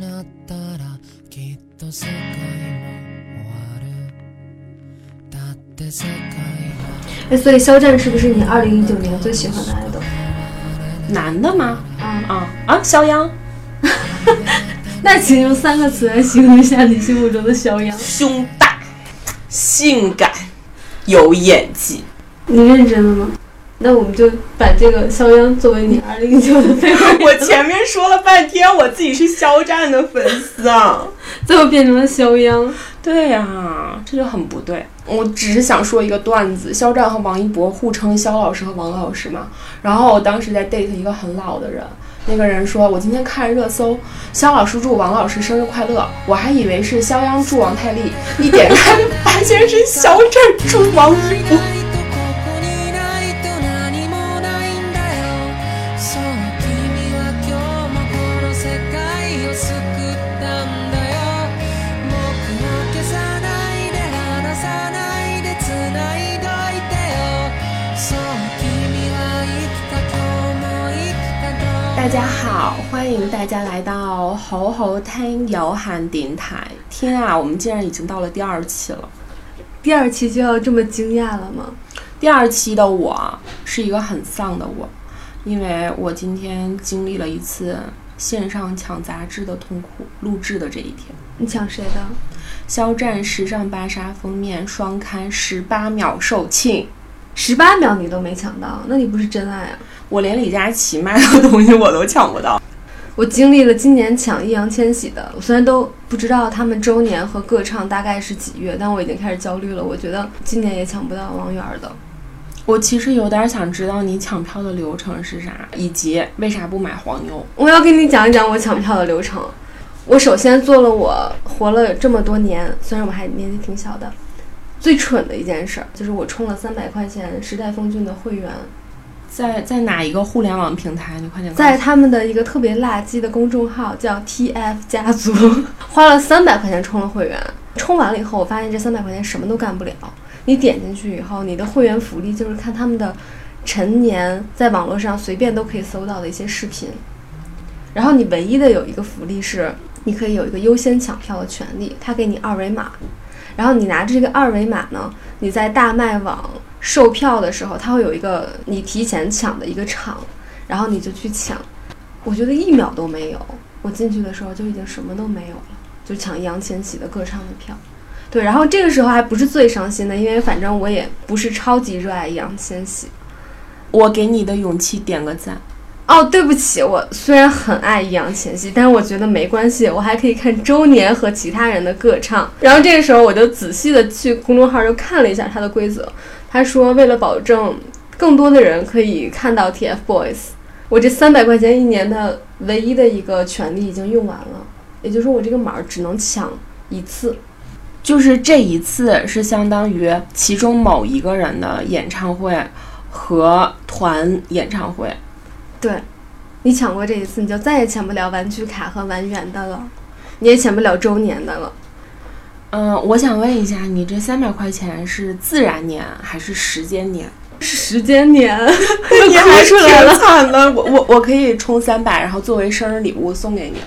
なったらきっと世界も終わるだって世界は哎，所以肖战是不是你二零一九年最喜欢的爱豆？男的吗？啊，啊啊，肖央，那请用三个词来形容一下你心目中的肖央。胸大，性感，有演技。你认真了吗？ 那我们就把这个肖央作为你二零一九的绯闻，我前面说了半天，我自己是肖战的粉丝啊。最后变成了肖央。对呀、这就很不对。我只是想说一个段子，肖战和王一博互称肖老师和王老师嘛。然后我当时在 date 一个很老的人，那个人说我今天看热搜，肖老师祝王老师生日快乐，我还以为是肖央祝王太利，一点开发现是肖战祝王一博。大家来到猴猴听有喊电台。天啊，我们竟然已经到了第二期了。第二期就要这么惊讶了吗？第二期的我是一个很丧的我，因为我今天经历了一次线上抢杂志的痛苦。录制的这一天，你抢谁的？肖战时尚芭莎封面双刊十八秒售罄，十八秒你都没抢到，那你不是真爱啊！我连李佳琦卖的东西我都抢不到。我经历了今年抢易烊千玺的，我虽然都不知道他们周年和歌唱大概是几月，但我已经开始焦虑了。我觉得今年也抢不到王源儿的。我其实有点想知道你抢票的流程是啥，以及为啥不买黄牛。我要跟你讲一讲我抢票的流程。我首先做了我活了这么多年，虽然我还年纪挺小的，最蠢的一件事儿，就是我充了三百块钱时代峰峻的会员，在在哪一个互联网平台？你快点在他们的一个特别垃圾的公众号叫 TF 家族，花了三百块钱充了会员。充完了以后，我发现这三百块钱什么都干不了。你点进去以后，你的会员福利就是看他们的陈年在网络上随便都可以搜到的一些视频。然后你唯一的有一个福利是，你可以有一个优先抢票的权利，他给你二维码，然后你拿着这个二维码呢，你在大麦网售票的时候，它会有一个你提前抢的一个场，然后你就去抢。我觉得一秒都没有，我进去的时候就已经什么都没有了，就抢易烊千玺的歌唱的票。对，然后这个时候还不是最伤心的，因为反正我也不是超级热爱易烊千玺。我给你的勇气点个赞。哦，对不起，我虽然很爱易烊千玺，但是我觉得没关系，我还可以看周年和其他人的歌唱。然后这个时候我就仔细的去公众号就看了一下它的规则，他说为了保证更多的人可以看到 TFBOYS，我这三百块钱一年的唯一的一个权利已经用完了，也就是说我这个码儿只能抢一次。就是这一次是相当于其中某一个人的演唱会和团演唱会。对，你抢过这一次，你就再也抢不了玩具卡和玩圆的了，你也抢不了周年的了。嗯，我想问一下，你这三百块钱是自然年还是时间年？是时间年，你又哭出来了。惨的，我我我可以充三百，然后作为生日礼物送给你。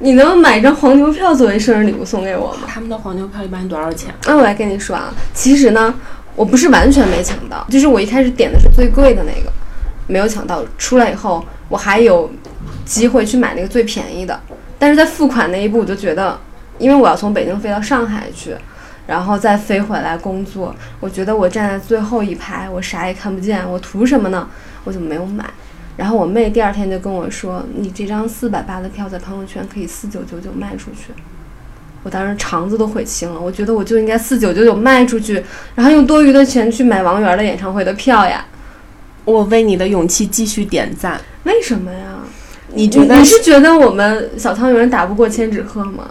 你能买张黄牛票作为生日礼物送给我吗？他们的黄牛票一般多少钱？那我来跟你说啊，其实呢，我不是完全没抢到，就是我一开始点的是最贵的那个，没有抢到。出来以后，我还有机会去买那个最便宜的，但是在付款那一步，我就觉得，因为我要从北京飞到上海去，然后再飞回来工作，我觉得我站在最后一排，我啥也看不见，我图什么呢？我就没有买。然后我妹第二天就跟我说：“你这张四百八的票在朋友圈可以四九九九卖出去。”我当时肠子都悔青了，我觉得我就应该四九九九卖出去，然后用多余的钱去买王源的演唱会的票呀。我为你的勇气继续点赞。为什么呀？你觉得你是觉得我们小汤圆打不过千纸鹤吗？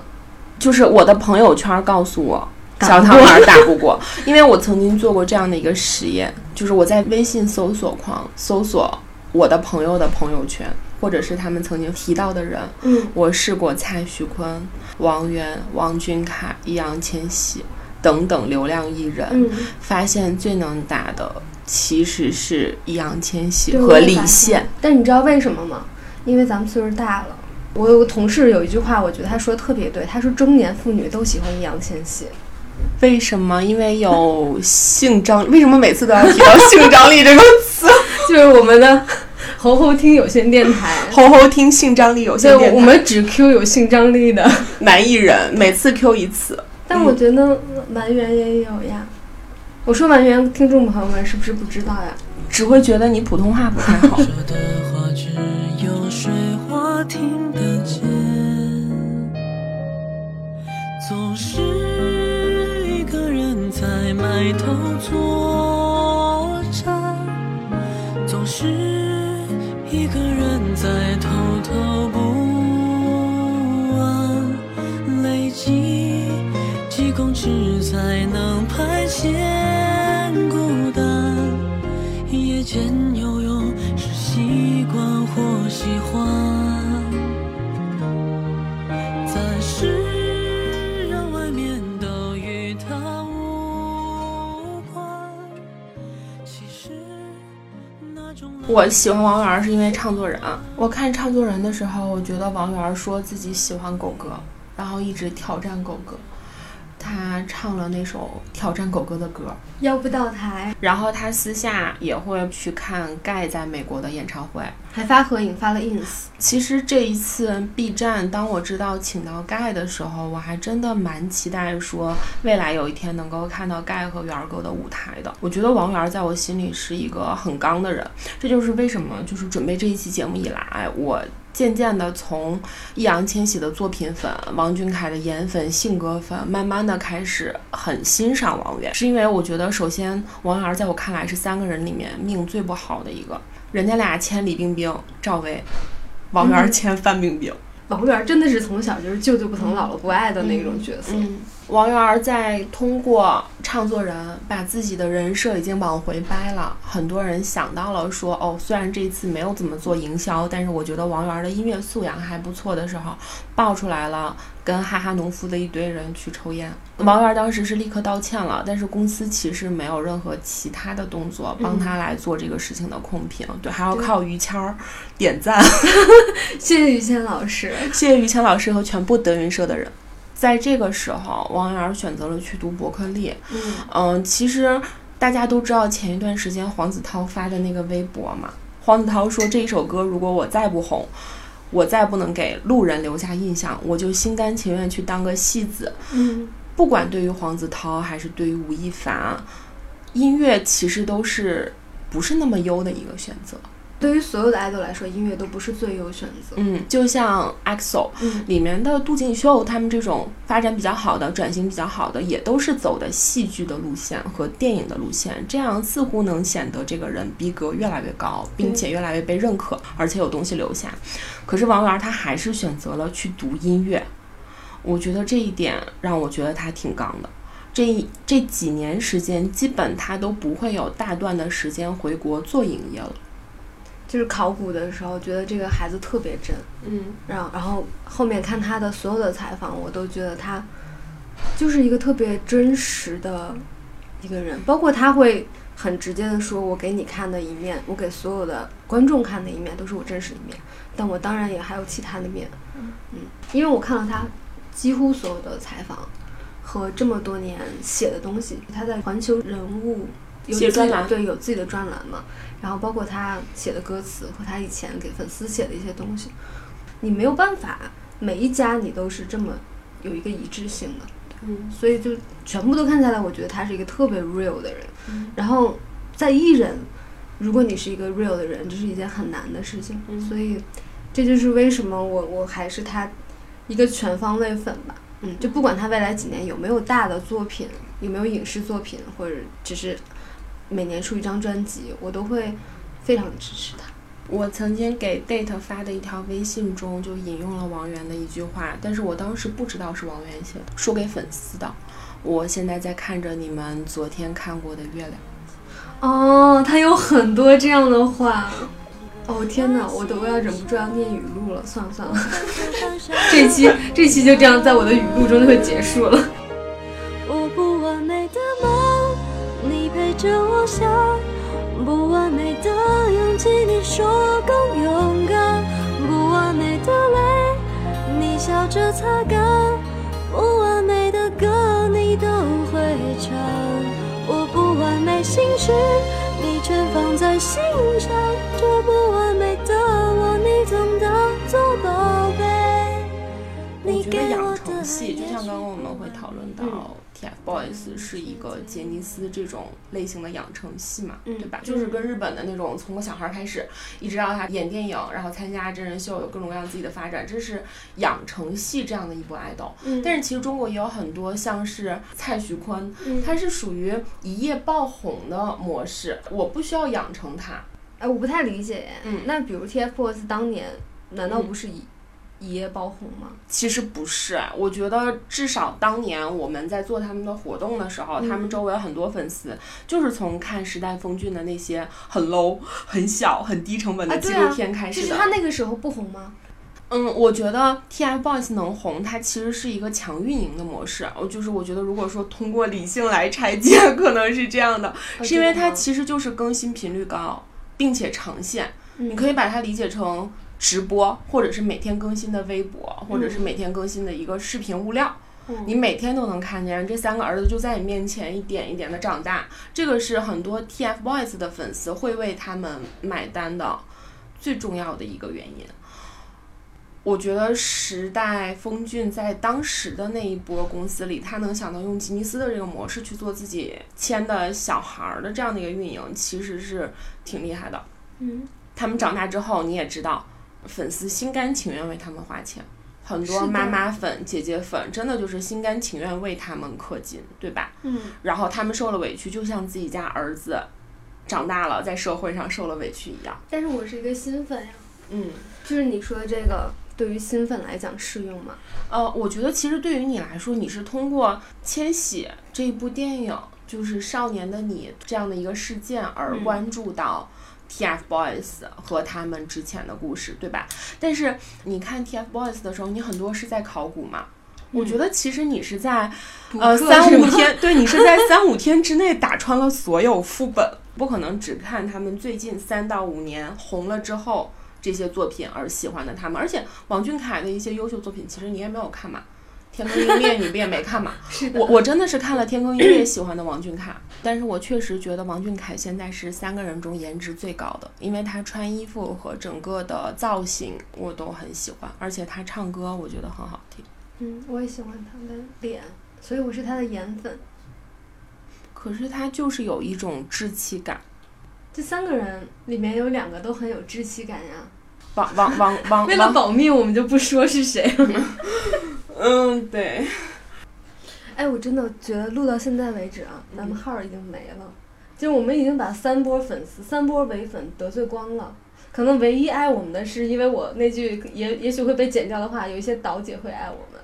就是我的朋友圈告诉我，小汤圆打不过，因为我曾经做过这样的一个实验，就是我在微信搜索框搜索我的朋友的朋友圈，或者是他们曾经提到的人，嗯，我试过蔡徐坤、王源、王俊凯、易烊千玺等等流量艺人，嗯，发现最能打的其实是易烊千玺和李现。。但你知道为什么吗？因为咱们岁数大了。我有个同事有一句话，我觉得他说的特别对，他说中年妇女都喜欢易烊千玺。为什么？因为有性张，为什么每次都要提到性张力这个词？就是我们的 猴猴听有线电台，猴猴听性张力有对线电，台，我们只 Q 有性张力的。男艺人每次 Q 一次。但我觉得完颜也有呀。我说完颜，听众朋友们是不是不知道呀？只会觉得你普通话不太好。说的话只有水花听头坐我喜欢王源是因为唱作人。我看唱作人的时候，我觉得王源说自己喜欢狗哥，然后一直挑战狗哥。他唱了那首挑战狗哥的歌，要不到台，然后他私下也会去看盖在美国的演唱会。还发合影发了 ins。其实这一次 B 站，当我知道请到盖的时候，我还真的蛮期待说未来有一天能够看到盖和源儿哥的舞台的。我觉得王源在我心里是一个很刚的人，这就是为什么就是准备这一期节目以来，我渐渐的从易烊千玺的作品粉、王俊凯的颜粉、性格粉，慢慢的开始很欣赏王源，是因为我觉得首先王源在我看来是三个人里面命最不好的一个，人家俩签李冰冰、赵薇。王源签范冰冰。王源真的是从小就是舅舅不疼姥姥不爱的那种角色。嗯，王源在通过唱作人把自己的人设已经往回掰了，很多人想到了说，哦，虽然这一次没有怎么做营销，但是我觉得王源的音乐素养还不错的时候，爆出来了跟哈哈农夫的一堆人去抽烟。王源当时是立刻道歉了，但是公司其实没有任何其他的动作帮他来做这个事情的控评，对，还要靠于谦儿点赞。谢谢于谦老师。谢谢于谦老师和全部德云社的人。在这个时候，王源选择了去读伯克利。嗯嗯，其实大家都知道前一段时间黄子韬发的那个微博嘛。黄子韬说：“这一首歌如果我再不红，我再不能给路人留下印象，我就心甘情愿去当个戏子。”嗯，不管对于黄子韬还是对于吴亦凡，音乐其实都是不是那么优的一个选择。对于所有的爱豆来说，音乐都不是最优选择。嗯，就像 EXO，嗯里面的杜锦秀他们这种发展比较好的、转型比较好的，也都是走的戏剧的路线和电影的路线，这样似乎能显得这个人逼格越来越高，并且越来越被认可，而且有东西留下。可是王源他还是选择了去读音乐，我觉得这一点让我觉得他挺刚的。这这几年时间，基本他都不会有大段的时间回国做营业了。就是考古的时候，觉得这个孩子特别真。嗯然后，然后后面看他的所有的采访，我都觉得他就是一个特别真实的一个人，包括他会很直接的说：“我给你看的一面，我给所有的观众看的一面，都是我真实的一面。但我当然也还有其他的面。”嗯，因为我看了他几乎所有的采访和这么多年写的东西，他在环球人物有自己写专栏对，有自己的专栏嘛。然后包括他写的歌词和他以前给粉丝写的一些东西，你没有办法每一家你都是这么有一个一致性的，嗯所以就全部都看下来，我觉得他是一个特别 real 的人。嗯然后在艺人，如果你是一个 real 的人，这是一件很难的事情。嗯所以这就是为什么我我还是他一个全方位粉吧。嗯，就不管他未来几年有没有大的作品，有没有影视作品，或者只是每年出一张专辑，我都会非常支持他。我曾经给 Date 发的一条微信中就引用了王源的一句话，但是我当时不知道是王源写的，说给粉丝的。我现在在看着你们昨天看过的月亮。哦，他有很多这样的话。哦天哪，我都要忍不住要念语录了。算了算了，这期这期就这样在我的语录中就会结束了。着我想；不完美的勇气，你说更勇敢；不完美的泪，你笑着擦干，不完美的歌你都会唱，我不完美心事你全放在心上，这不完美的我你总当作宝贝。你给我的成系，就像刚刚我们会讨论到，TFBOYS 是一个杰尼斯这种类型的养成系嘛，嗯对吧？就是跟日本的那种从个小孩儿开始，一直到他演电影，然后参加真人秀，有各种各样自己的发展，这是养成系这样的一部爱豆。嗯但是其实中国也有很多像是蔡徐坤，嗯他是属于一夜爆红的模式，我不需要养成他。哎，我不太理解耶。嗯那比如 TFBOYS 当年难道嗯不是一、一夜爆红吗？其实不是，我觉得至少当年我们在做他们的活动的时候，嗯他们周围很多粉丝就是从看时代峰峻的那些很 low、很小、很低成本的纪录片开始的。就是他那个时候不红吗？嗯，我觉得 TFBOYS 能红，它其实是一个强运营的模式。我就是我觉得，如果说通过理性来拆解，可能是这样的，是因为它其实就是更新频率高，并且长线。你你可以把它理解成直播，或者是每天更新的微博，或者是嗯每天更新的一个视频物料。嗯你每天都能看见这三个儿子就在你面前一点一点的长大，这个是很多 TFBOYS 的粉丝会为他们买单的最重要的一个原因。我觉得时代峰峻在当时的那一波公司里，他能想到用吉尼斯的这个模式去做自己签的小孩儿的这样的一个运营，其实是挺厉害的。嗯，他们长大之后，你也知道，粉丝心甘情愿为他们花钱，很多妈妈粉、姐姐粉真的就是心甘情愿为他们氪金，对吧？嗯，然后他们受了委屈，就像自己家儿子长大了，在社会上受了委屈一样。但是我是一个新粉呀，嗯，就是你说的这个对于新粉来讲适用吗？呃，我觉得其实对于你来说，你是通过《千玺》这一部电影，就是《少年的你》这样的一个事件而嗯关注到 TFBOYS 和他们之前的故事，对吧？但是你看 TFBOYS 的时候，你很多是在考古嘛。我觉得其实你是在呃三五天，对你是在三五天之内打穿了所有副本，不可能只看他们最近三到五年红了之后这些作品而喜欢的他们。而且王俊凯的一些优秀作品，其实你也没有看嘛，《天坑鹰猎》你不也没看吗？是的，我我真的是看了《天坑鹰猎》喜欢的王俊凯，但是我确实觉得王俊凯现在是三个人中颜值最高的，因为他穿衣服和整个的造型我都很喜欢，而且他唱歌我觉得很好听。嗯，我也喜欢他的脸，所以我是他的颜粉。可是他就是有一种稚气感，这三个人里面有两个都很有稚气感呀。王王王王为了，保密，我们就不说是谁了。嗯，对，哎，我真的觉得录到现在为止啊，咱们号儿已经没了，就是我们已经把三波粉丝、三波伪粉得罪光了。可能唯一爱我们的是，因为我那句也也许会被剪掉的话，有一些导姐会爱我们。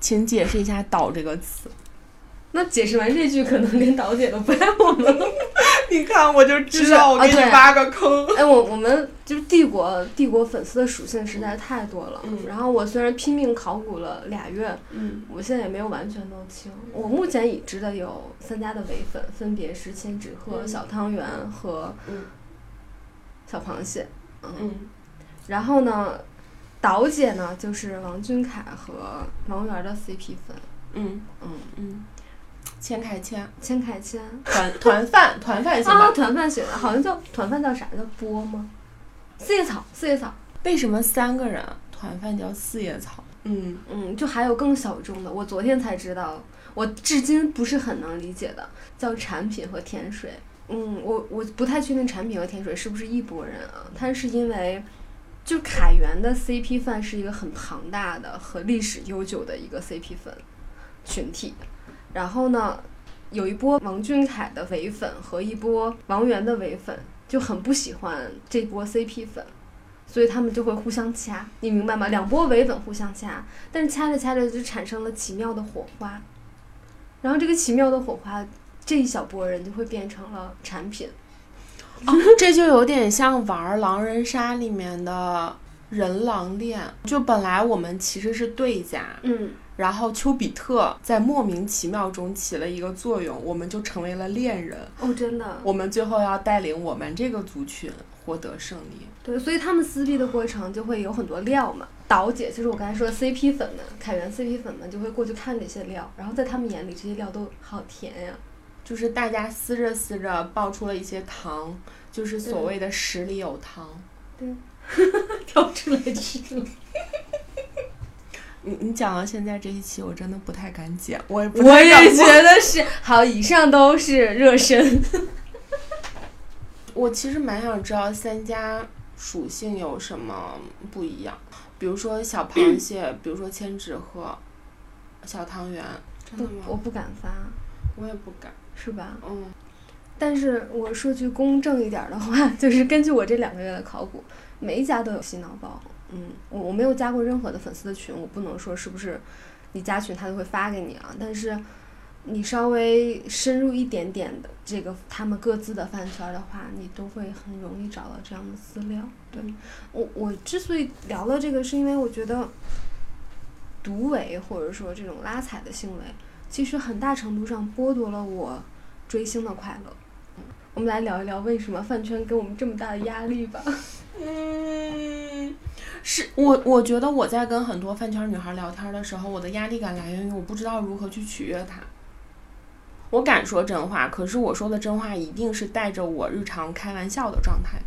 请解释一下“导”这个词。那解释完这句，可能连导姐都不爱我们了。你看，我就知道我给你挖个坑。哎，我我们就是帝国，帝国粉丝的属性实在太多了。嗯然后我虽然拼命考古了俩月，嗯我现在也没有完全弄清。我目前已知的有三家的伪粉，分别是千纸鹤、嗯小汤圆和嗯小螃蟹。嗯，嗯然后呢，导姐呢就是王俊凯和王源的 CP 粉。嗯嗯，嗯，千凯千千凯千团 团饭团饭行啊，吧？团饭选的，好像叫团饭叫啥？叫波吗？四叶草，四叶草。为什么三个人团饭叫四叶草？嗯嗯，就还有更小众的，我昨天才知道，我至今不是很能理解的，叫产品和甜水。嗯，我我不太确定产品和甜水是不是一拨人啊？它是因为，就凯源的 CP 饭是一个很庞大的和历史悠久的一个 CP 粉群体，然后呢，有一波王俊凯的伪粉和一波王源的伪粉就很不喜欢这波 CP 粉。所以他们就会互相掐，你明白吗？两波伪粉互相掐，但是掐着掐着就产生了奇妙的火花，然后这个奇妙的火花，这一小波人就会变成了产品。哦，这就有点像玩狼人杀里面的人狼恋，就本来我们其实是对家，嗯，然后丘比特在莫名其妙中起了一个作用，我们就成为了恋人。哦，真的，我们最后要带领我们这个族群获得胜利。对，所以他们撕逼的过程就会有很多料嘛。导姐就是我刚才说的 CP 粉们，凯源 CP 粉们就会过去看这些料，然后在他们眼里这些料都好甜呀。就是大家撕着撕着爆出了一些糖，就是所谓的十里有糖。挑 出来吃了。你你讲到现在这一期，我真的不太敢剪，我也不我也觉得是。好，以上都是热身。我其实蛮想知道三家属性有什么不一样，比如说小螃 蟹，比如说千纸鹤、小汤圆。真的，吗？我不敢发，我也不敢。是吧？嗯，但是我说句公正一点儿的话，就是根据我这两个月的考古，每一家都有洗脑包。嗯，我我没有加过任何的粉丝的群，我不能说是不是你加群他都会发给你啊。但是你稍微深入一点点的这个他们各自的饭圈的话，你都会很容易找到这样的资料。对我我之所以聊到这个，是因为我觉得独尾或者说这种拉踩的行为，其实很大程度上剥夺了我追星的快乐。我们来聊一聊为什么饭圈给我们这么大的压力吧。嗯，是我我觉得我在跟很多饭圈女孩聊天的时候，我的压力感来源于我不知道如何去取悦她。我敢说真话，可是我说的真话一定是带着我日常开玩笑的状态的。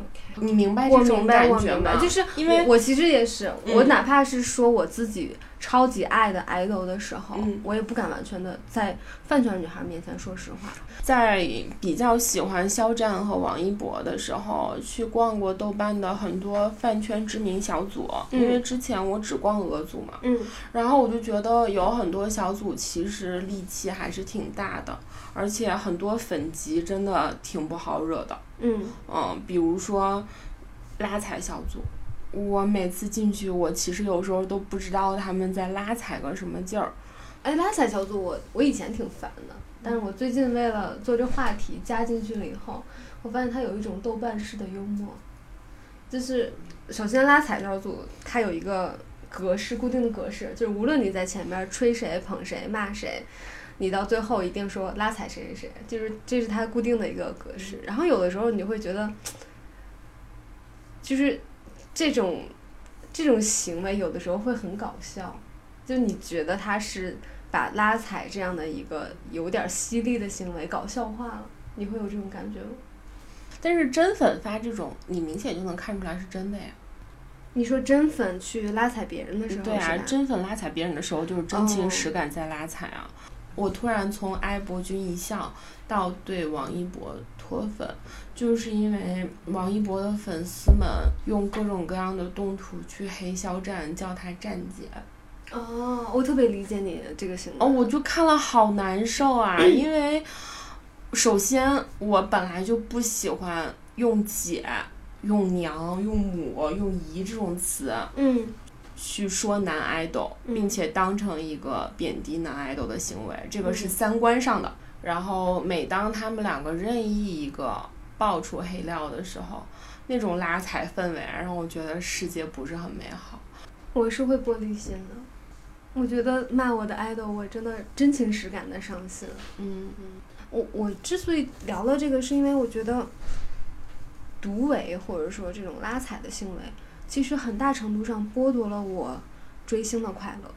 OK，你明白这种，感觉吗？就是因为我我其实也是，嗯我哪怕是说我自己超级爱的 idol 的时候，嗯。我也不敢完全的在饭圈女孩面前说实话。在比较喜欢肖战和王一博的时候，去逛过豆瓣的很多饭圈知名小组，嗯。因为之前我只逛俄组嘛，嗯。然后我就觉得有很多小组其实戾气还是挺大的，而且很多粉级真的挺不好惹的。嗯。嗯，比如说拉踩小组，我每次进去，我其实有时候都不知道他们在拉踩个什么劲儿。哎，拉踩小组我我以前挺烦的，但是我最近为了做这话题加进去了以后，我发现它有一种豆瓣式的幽默，就是首先拉踩小组它有一个格式固定的格式，就是无论你在前面吹谁捧谁骂谁。你到最后一定说拉踩谁谁谁，就是这是它固定的一个格式。然后有的时候你会觉得，就是这种这种行为有的时候会很搞笑，就你觉得他是把拉踩这样的一个有点犀利的行为搞笑化了，你会有这种感觉吗？但是真粉发这种，你明显就能看出来是真的呀。你说真粉去拉踩别人的时候，对啊真粉拉踩别人的时候，就是真情哦实感在拉踩啊。我突然从爱博君一笑到对王一博脱粉，就是因为王一博的粉丝们用各种各样的动图去黑肖战，叫他站姐。哦，我特别理解你这个行为。哦，我就看了好难受啊，因为首先我本来就不喜欢用姐、用娘、用母、用姨这种词嗯去说男 idol，嗯并且当成一个贬低男 idol 的行为，这个是嗯三观上的。然后每当他们两个任意一个爆出黑料的时候，那种拉踩氛围让我觉得世界不是很美好。我是会玻璃心的。我觉得骂我的 idol，我真的真情实感的伤心。嗯嗯我我之所以聊到这个，是因为我觉得独尾或者说这种拉踩的行为，其实很大程度上剥夺了我追星的快乐。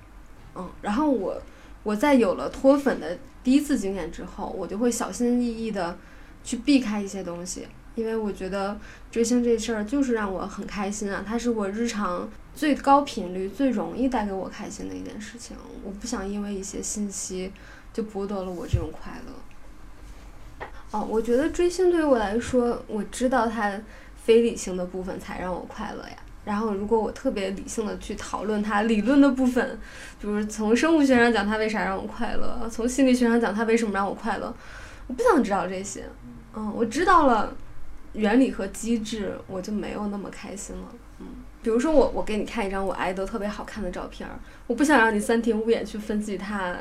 嗯，然后我我在有了脱粉的第一次经验之后，我就会小心翼翼的去避开一些东西，因为我觉得追星这事儿就是让我很开心啊，它是我日常最高频率、最容易带给我开心的一件事情。我不想因为一些信息就剥夺了我这种快乐。哦，我觉得追星对于我来说，我知道它非理性的部分才让我快乐呀。然后，如果我特别理性的去讨论它理论的部分，比如从生物学上讲它为啥让我快乐，从心理学上讲它为什么让我快乐，我不想知道这些。嗯，我知道了原理和机制，我就没有那么开心了。嗯，比如说我我给你看一张我爱豆特别好看的照片儿，我不想让你三庭五眼去分析它，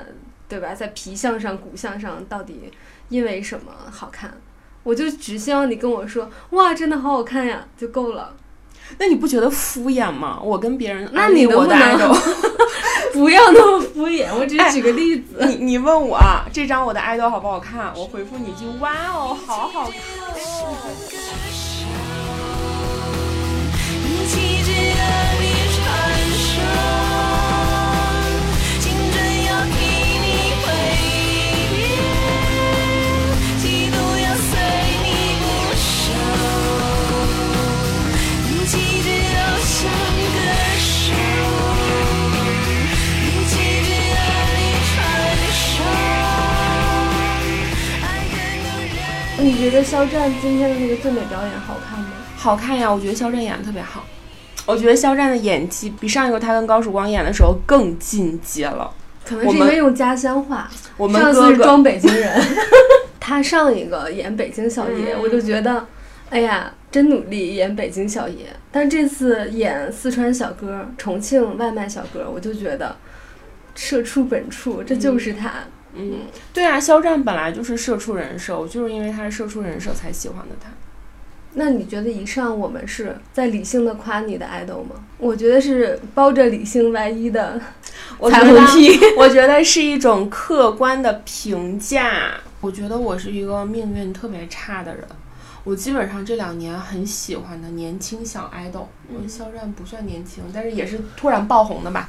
对吧？在皮相上、骨相上到底因为什么好看，我就只希望你跟我说，哇，真的好好看呀，就够了。那你不觉得敷衍吗？我跟别人，那你我不爱豆 不要那么敷衍？我只是举个例子。你你问我这张我的爱豆好不好看，我回复你一句哇哦，好好看哦。你觉得肖战今天的那个最美表演好看吗？好看呀，我觉得肖战演的特别好。我觉得肖战的演技比上一个他跟高曙光演的时候更进阶了。可能是因为用家乡话。我们上次装北京人，他上一个演北京小爷，嗯我就觉得，哎呀，真努力演北京小爷。但这次演四川小哥、重庆外卖小哥，我就觉得社畜本处，这就是他。嗯，对啊，肖战本来就是社畜人设，我就是因为他是社畜人设才喜欢的他。那你觉得以上我们是在理性的夸你的爱豆吗？我觉得是包着理性外衣的彩我觉得虹屁。我觉得是一种客观的评价。我觉得我是一个命运特别差的人。我基本上这两年很喜欢的年轻小爱豆，我肖战不算年轻，但是也是突然爆红的吧，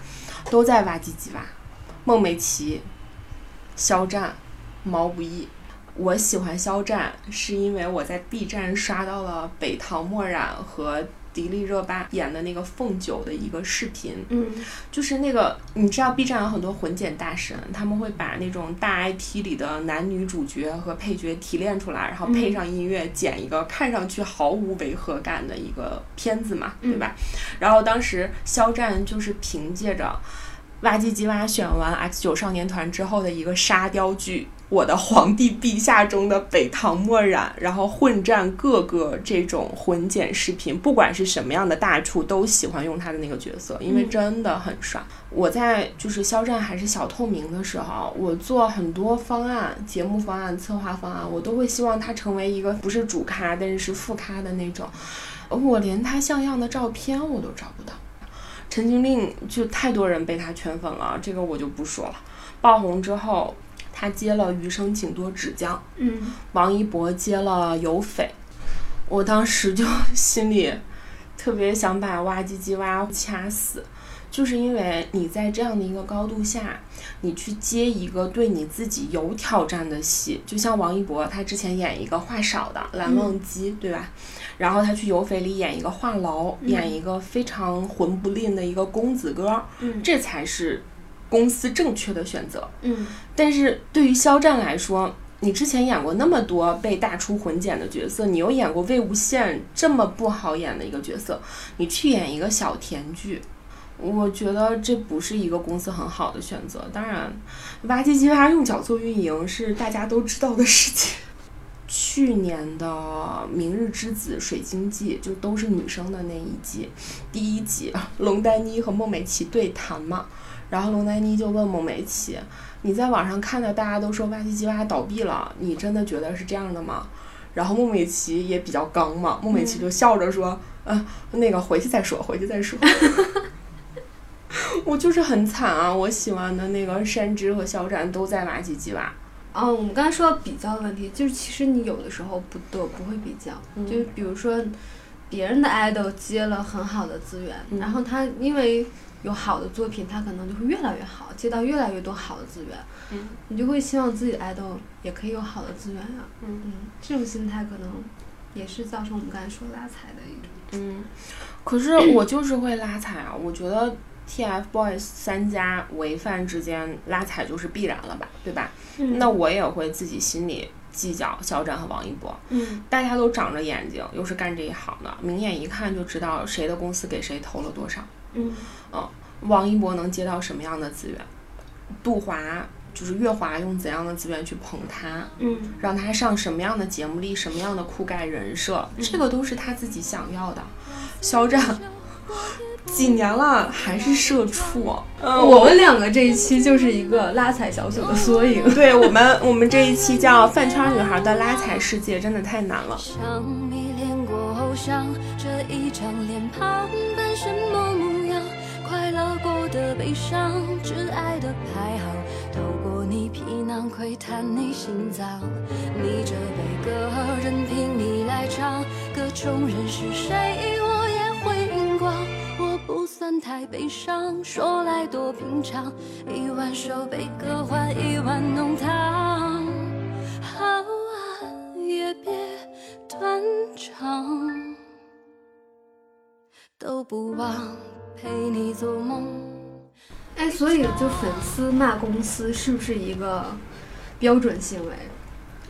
都在挖唧唧挖。孟美岐、肖战、毛不易。我喜欢肖战，是因为我在 B 站刷到了北唐墨染和迪丽热巴演的那个凤九的一个视频，嗯就是那个，你知道 B 站有很多混剪大神，他们会把那种大 IP 里的男女主角和配角提炼出来，然后配上音乐，剪一个看上去毫无违和感的一个片子嘛，对吧？然后当时肖战就是凭借着哇唧唧哇选完 X 九少年团之后的一个沙雕剧《我的皇帝陛下》中的北唐墨染，然后混战各个这种混剪视频，不管是什么样的大厨都喜欢用他的那个角色，因为嗯真的很帅。我在就是肖战还是小透明的时候，我做很多方案、节目方案、策划方案，我都会希望他成为一个不是主咖，但是是副咖的那种。我连他像样的照片我都找不到。陈情令就太多人被他圈粉了，这个我就不说了。爆红之后，他接了《余生请多指教》，嗯。王一博接了《有匪》，我当时就心里特别想把哇唧唧哇掐死，就是因为你在这样的一个高度下，你去接一个对你自己有挑战的戏，就像王一博，他之前演一个话少的蓝忘机，对吧？然后他去《有匪》里演一个话痨，演一个非常混不吝的一个公子哥，嗯这才是公司正确的选择。嗯但是对于肖战来说，你之前演过那么多被大出混剪的角色，你又演过魏无羡这么不好演的一个角色，你去演一个小甜剧，我觉得这不是一个公司很好的选择。当然，哇唧唧哇用脚做运营是大家都知道的事情。去年的《明日之子》《水晶记》就都是女生的那一季，第一集 龙丹妮和孟美岐对谈嘛，然后龙丹妮就问孟美岐：“你在网上看到大家都说哇唧唧哇倒闭了，你真的觉得是这样的吗？”然后孟美岐也比较刚嘛，孟美岐就笑着说：“嗯、那个回去再说，回去再说。” 我就是很惨啊！我喜欢的那个山芝和肖战都在哇唧唧哇。哦，我们刚才说到比较的问题，就是其实你有的时候不都不会比较，嗯就是比如说别人的 idol 接了很好的资源，嗯然后他因为有好的作品，他可能就会越来越好，接到越来越多好的资源，嗯你就会希望自己的 idol 也可以有好的资源呀、嗯嗯，这种心态可能也是造成我们刚才说拉踩的一种。嗯，可是我就是会拉踩啊！我觉得 TFBOYS 三家违犯之间拉踩就是必然了吧，对吧？那我也会自己心里计较肖战和王一博，嗯大家都长着眼睛，又是干这一行的，明眼一看就知道谁的公司给谁投了多少。嗯王一博能接到什么样的资源？杜华就是月华用怎样的资源去捧他，嗯让他上什么样的节目里，什么样的酷盖人设，这个都是他自己想要的。肖战 几年了还是社畜，嗯，我们两个这一期就是一个拉踩小组的缩影。对我们我们这一期叫《饭圈女孩的拉踩世界》，真的太难了。像迷恋过偶像，这一张脸庞扮什么模样？快乐过的悲伤，挚爱的排行，透过你皮囊窥探你心脏。你这悲歌任凭你来唱，歌中人是谁。我算太悲伤，说来多平常，一万首悲歌换一碗浓汤。好啊，也别断肠，都不忘陪你做梦。哎，所以就粉丝骂公司是不是一个标准行为？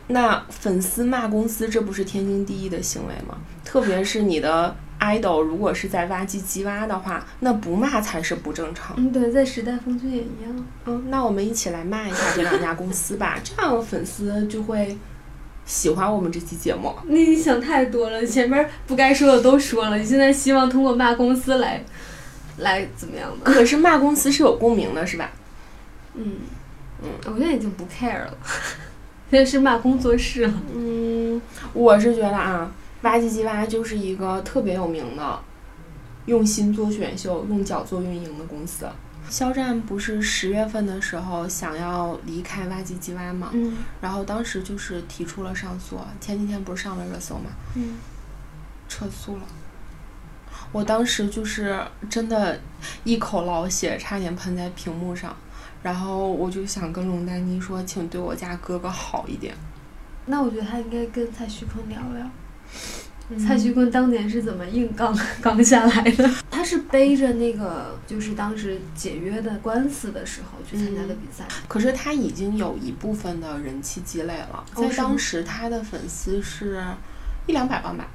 那粉丝骂公司，这不是天经地义的行为吗？特别是你的 idol 如果是在挖机机挖的话，那不骂才是不正常。嗯，对，在时代峰峻也一样。嗯，那我们一起来骂一下这两家公司吧，这样粉丝就会喜欢我们这期节目。你想太多了，前面不该说的都说了，你现在希望通过骂公司来，来怎么样的？可是骂公司是有共鸣的，是吧？嗯嗯，我现在已经不 care 了，现在是骂工作室了。嗯，我是觉得啊，挖机机蛙就是一个特别有名的，用心做选秀、用脚做运营的公司。肖战不是十月份的时候想要离开挖机机蛙吗？嗯然后当时就是提出了上诉，前几天不是上了热搜吗？嗯，撤诉了。我当时就是真的，一口老血差点喷在屏幕上，然后我就想跟龙丹妮说，请对我家哥哥好一点。那我觉得他应该跟蔡徐坤聊聊。蔡徐坤当年是怎么硬刚 刚下来的？他是背着那个就是当时解约的官司的时候去参加的比赛。可是他已经有一部分的人气积累了，在当时他的粉丝是一两百万吧，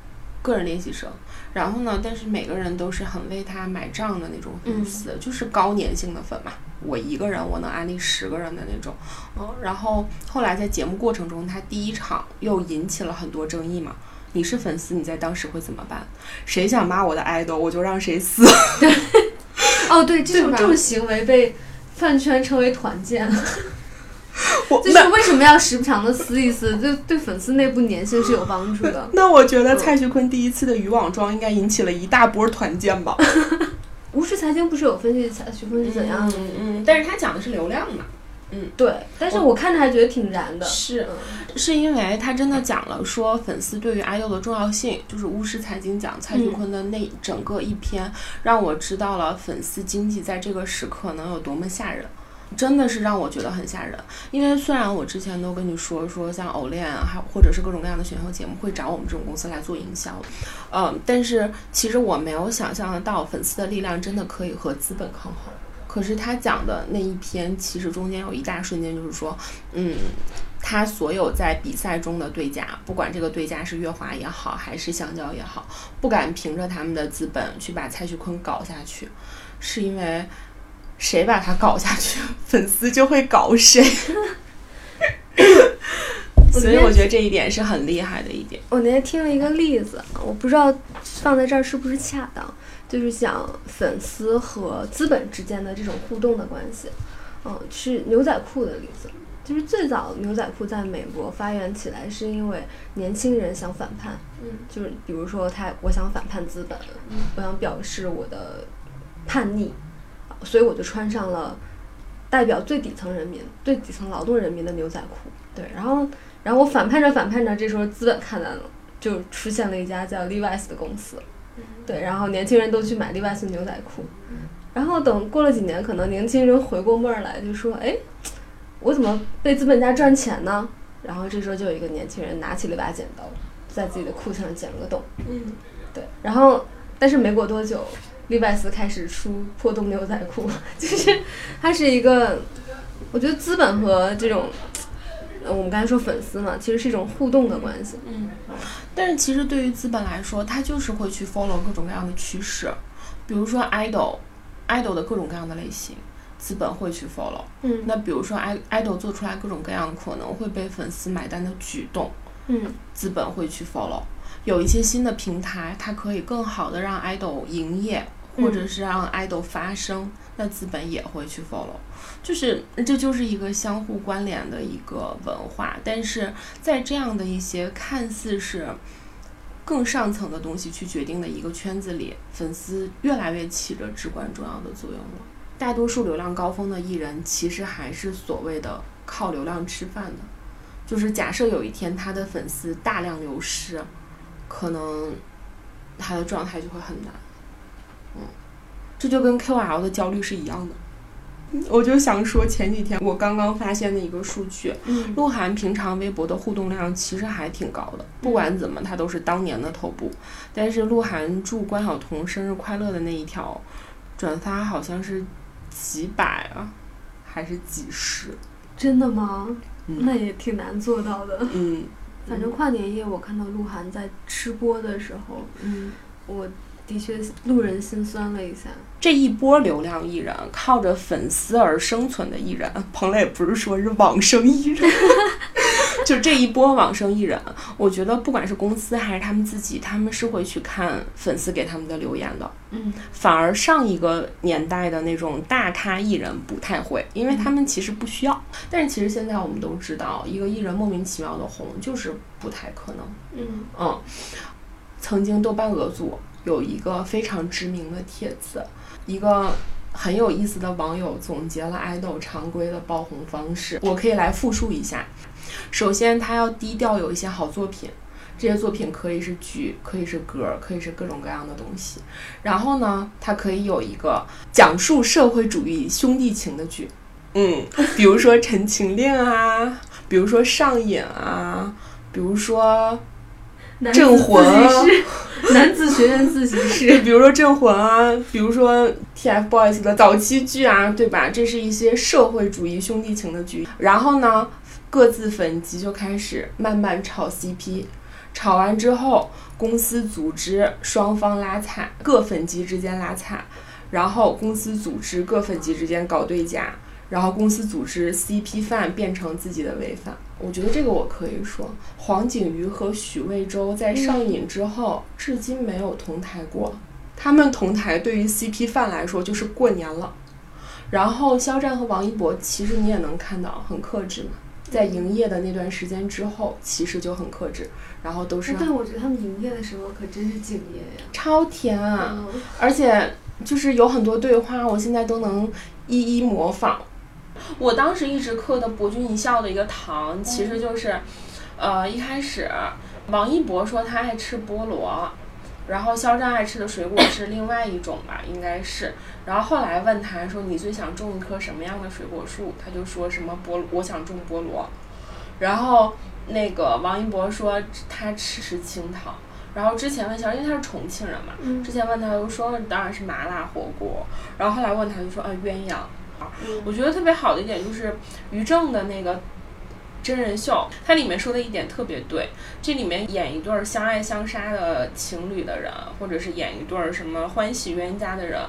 个人练习生。然后呢，但是每个人都是很为他买账的那种粉丝，就是高粘性的粉嘛。我一个人我能安利十个人的那种，嗯。然后后来在节目过程中，他第一场又引起了很多争议嘛。你是粉丝，你在当时会怎么办？谁想骂我的 idol，我就让谁撕。哦，对，这种这种行为被饭圈称为团建，我 就是为什么要时不常的撕一撕，就对粉丝内部粘性是有帮助的。那我觉得蔡徐坤第一次的渔网妆应该引起了一大波团建吧。无视财经不是有分析蔡徐坤是怎样的？嗯嗯，但是他讲的是流量嘛，对，但是我看着还觉得挺燃的。是嗯是因为他真的讲了说粉丝对于 idol 的重要性，就是巫师财经讲蔡徐坤的那整个一篇，让我知道了粉丝经济在这个时刻能有多么吓人。真的是让我觉得很吓人，因为虽然我之前都跟你说说像偶练啊，还或者是各种各样的选秀节目会找我们这种公司来做营销，嗯，但是其实我没有想象得到粉丝的力量真的可以和资本抗衡。可是他讲的那一篇，其实中间有一大瞬间就是说，嗯，他所有在比赛中的对家，不管这个对家是月华也好，还是香蕉也好，不敢凭着他们的资本去把蔡徐坤搞下去，是因为谁把他搞下去，粉丝就会搞谁。所以我觉得这一点是很厉害的一点。我那天听了一个例子，我不知道放在这儿是不是恰当，就是讲粉丝和资本之间的这种互动的关系。嗯，是牛仔裤的例子，就是最早牛仔裤在美国发源起来，是因为年轻人想反叛，嗯，就是比如说他我想反叛资本，我想表示我的叛逆，所以我就穿上了代表最底层人民、最底层劳动人民的牛仔裤。对，然后然后我反叛着反叛着，这时候资本看到了，就出现了一家叫 Levi's 的公司。对，然后年轻人都去买 Levi's 的牛仔裤。然后等过了几年，可能年轻人回过味儿来，就说：“哎，我怎么被资本家赚钱呢？”然后这时候就有一个年轻人拿起了一把剪刀，在自己的裤子上剪了个洞。嗯，对，然后但是没过多久，利拜斯开始出破洞牛仔裤，就是它是一个，我觉得资本和这种，呃，我们刚才说粉丝嘛，其实是一种互动的关系。嗯，但是其实对于资本来说，它就是会去 follow 各种各样的趋势，比如说 idol，idol 的各种各样的类型，资本会去 follow。嗯那比如说 i idol 做出来各种各样可能会被粉丝买单的举动，嗯资本会去 follow。有一些新的平台，它可以更好的让 idol 营业，或者是让 idol 发声，那资本也会去 follow。就是这就是一个相互关联的一个文化，但是在这样的一些看似是更上层的东西去决定的一个圈子里，粉丝越来越起着至关重要的作用了。大多数流量高峰的艺人，其实还是所谓的靠流量吃饭的。就是假设有一天他的粉丝大量流失，可能他的状态就会很难。嗯，这就跟 KOL 的焦虑是一样的。我就想说，前几天我刚刚发现的一个数据，嗯鹿晗平常微博的互动量其实还挺高的，不管怎么，他都是当年的头部。但是鹿晗祝关晓彤生日快乐的那一条转发好像是几百啊，还是几十？真的吗？那也挺难做到的。嗯 反正跨年夜我看到鹿晗在吃播的时候，嗯，我的确路人心酸了一下。这一波流量艺人，靠着粉丝而生存的艺人，彭磊不是说是网生艺人，就这一波网生艺人，我觉得不管是公司还是他们自己，他们是会去看粉丝给他们的留言的。嗯，反而上一个年代的那种大咖艺人不太会，因为他们其实不需要。但是其实现在我们都知道，一个艺人莫名其妙的红就是不太可能。嗯嗯，曾经豆瓣额组有一个非常知名的帖子，一个很有意思的网友总结了爱豆常规的爆红方式，我可以来复述一下。首先，他要低调有一些好作品，这些作品可以是剧，可以是歌，可以是各种各样的东西。然后呢，他可以有一个讲述社会主义兄弟情的剧，嗯，比如说《陈情令》啊，比如说《上瘾》啊，比如说男镇魂 男子学院自习对，室。比如说《镇魂》啊，比如说 TFBOYS 的早期剧啊，对吧？这是一些社会主义兄弟情的剧。然后呢，各自粉级就开始慢慢炒 CP，炒完之后，公司组织双方拉踩，各粉级之间拉踩，然后公司组织各粉级之间搞对家，然后公司组织 CP 饭变成自己的违反。我觉得这个我可以说，黄景瑜和许魏洲在上瘾之后，至今没有同台过。他们同台对于 CP 饭来说就是过年了。然后肖战和王一博，其实你也能看到很克制嘛，在营业的那段时间之后，其实就很克制，然后都是但我觉得他们营业的时候可真是敬业呀。超甜啊，嗯而且就是有很多对话，我现在都能一一模仿。我当时一直嗑的博君一笑的一个糖，其实就是，呃，一开始王一博说他爱吃菠萝，然后肖战爱吃的水果是另外一种吧，应该是。然后后来问他说你最想种一棵什么样的水果树，他就说什么菠，我想种菠萝。然后那个王一博说他吃吃清汤。然后之前问肖，因为他是重庆人嘛，嗯之前问他就说当然是麻辣火锅，然后后来问他就说啊鸳鸯。我觉得特别好的一点就是于正的那个真人秀，它里面说的一点特别对，这里面演一对相爱相杀的情侣的人，或者是演一对什么欢喜冤家的人，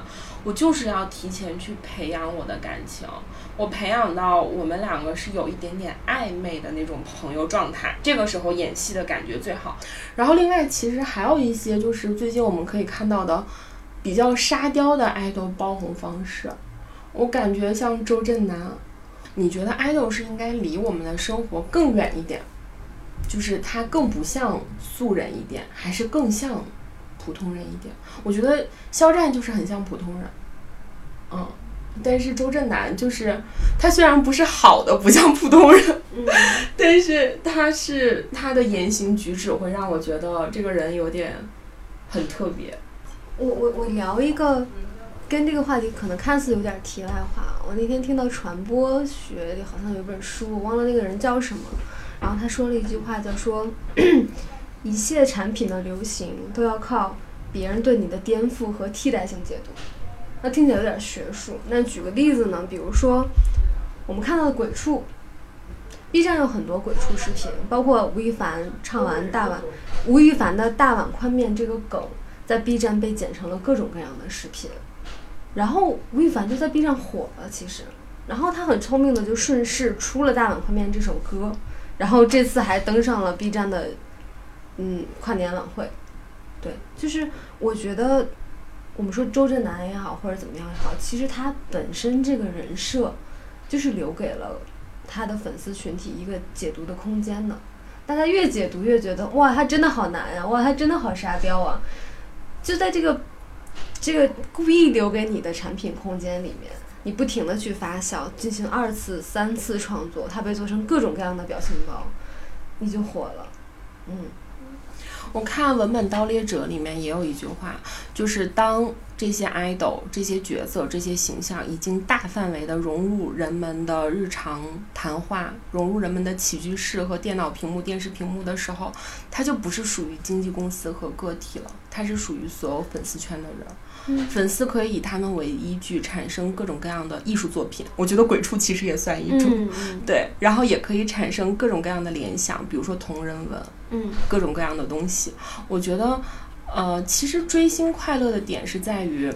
我就是要提前去培养我的感情，我培养到我们两个是有一点点暧昧的那种朋友状态，这个时候演戏的感觉最好。然后另外其实还有一些就是最近我们可以看到的比较沙雕的爱豆爆红方式，我感觉像周震南，你觉得爱豆是应该离我们的生活更远一点，就是他更不像素人一点，还是更像普通人一点？我觉得肖战就是很像普通人，嗯，但是周震南就是他虽然不是好的，不像普通人，嗯但是他是他的言行举止会让我觉得这个人有点很特别。我我我聊一个跟这个话题可能看似有点题外话。我那天听到传播学里好像有本书，我忘了那个人叫什么，然后他说了一句话，叫说 一切产品的流行都要靠别人对你的颠覆和替代性解读。那听起来有点学术。那举个例子呢，比如说我们看到的鬼畜。B 站有很多鬼畜视频，包括吴亦凡唱完大碗，吴亦凡的大碗宽面这个梗，在 B 站被剪成了各种各样的视频，然后吴亦凡就在 B 站火了，其实，然后他很聪明的就顺势出了《大碗宽面》这首歌，然后这次还登上了 B 站的嗯跨年晚会，对，就是我觉得我们说周震南也好，或者怎么样也好，其实他本身这个人设就是留给了他的粉丝群体一个解读的空间的。大家越解读越觉得哇，他真的好难呀、哇，他真的好沙雕啊！就在这个这个故意留给你的产品空间里面，你不停的去发酵，进行二次、三次创作，它被做成各种各样的表情包，你就火了。嗯我看《文本盗猎者》里面也有一句话，就是当这些 idol、这些角色、这些形象已经大范围的融入人们的日常谈话，融入人们的起居室和电脑屏幕、电视屏幕的时候，它就不是属于经纪公司和个体了，它是属于所有粉丝圈的人。嗯粉丝可以以他们为依据产生各种各样的艺术作品，我觉得鬼畜其实也算一种。对，然后也可以产生各种各样的联想，比如说同人文，嗯各种各样的东西。我觉得，呃，其实追星快乐的点是在于，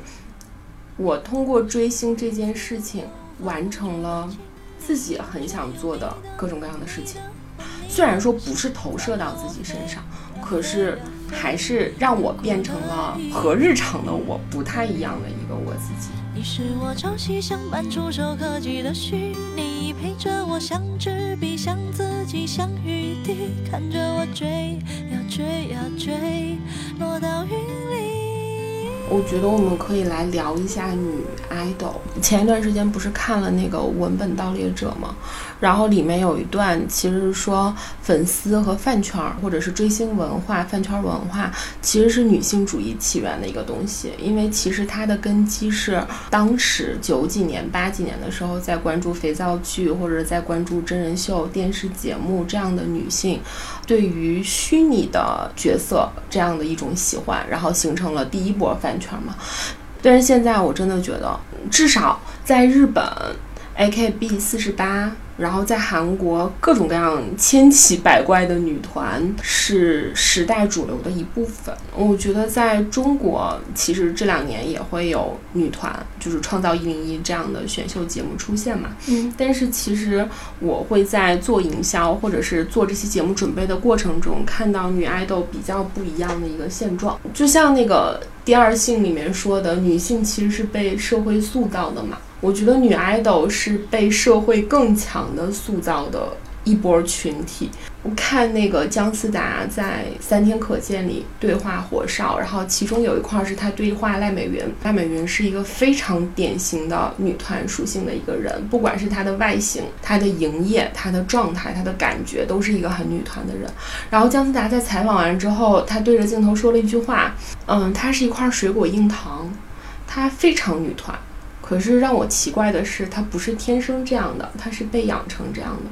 我通过追星这件事情完成了自己很想做的各种各样的事情。虽然说不是投射到自己身上，可是还是让我变成了和日常的我不太一样的一个我自己。你是我朝夕相伴、触手可及的虚拟，陪着我像纸笔，像自己，像雨滴，看着我追呀追呀追，落到云里。我觉得我们可以来聊一下女 idol。前一段时间不是看了那个《文本盗猎者》吗？然后里面有一段其实是说粉丝和饭圈或者是追星文化、饭圈文化其实是女性主义起源的一个东西，因为其实它的根基是当时九几年、八几年的时候在关注肥皂剧或者在关注真人秀、电视节目这样的女性，对于虚拟的角色这样的一种喜欢，然后形成了第一波饭圈嘛。但是现在我真的觉得，至少在日本，AKB 四十八，然后在韩国各种各样千奇百怪的女团是时代主流的一部分。我觉得在中国，其实这两年也会有女团，就是《创造一零一》这样的选秀节目出现嘛。嗯但是其实我会在做营销或者是做这期节目准备的过程中，看到女爱豆比较不一样的一个现状。就像那个《第二性》里面说的，女性其实是被社会塑造的嘛。我觉得女爱豆是被社会更强的塑造的一波群体。我看那个姜思达在《三天可见》里对话火烧，然后其中有一块是他对话赖美云。赖美云是一个非常典型的女团属性的一个人，不管是她的外形、她的营业、她的状态、她的感觉，都是一个很女团的人。然后姜思达在采访完之后，他对着镜头说了一句话：“嗯，她是一块水果硬糖，她非常女团。可是让我奇怪的是，他不是天生这样的，他是被养成这样的。”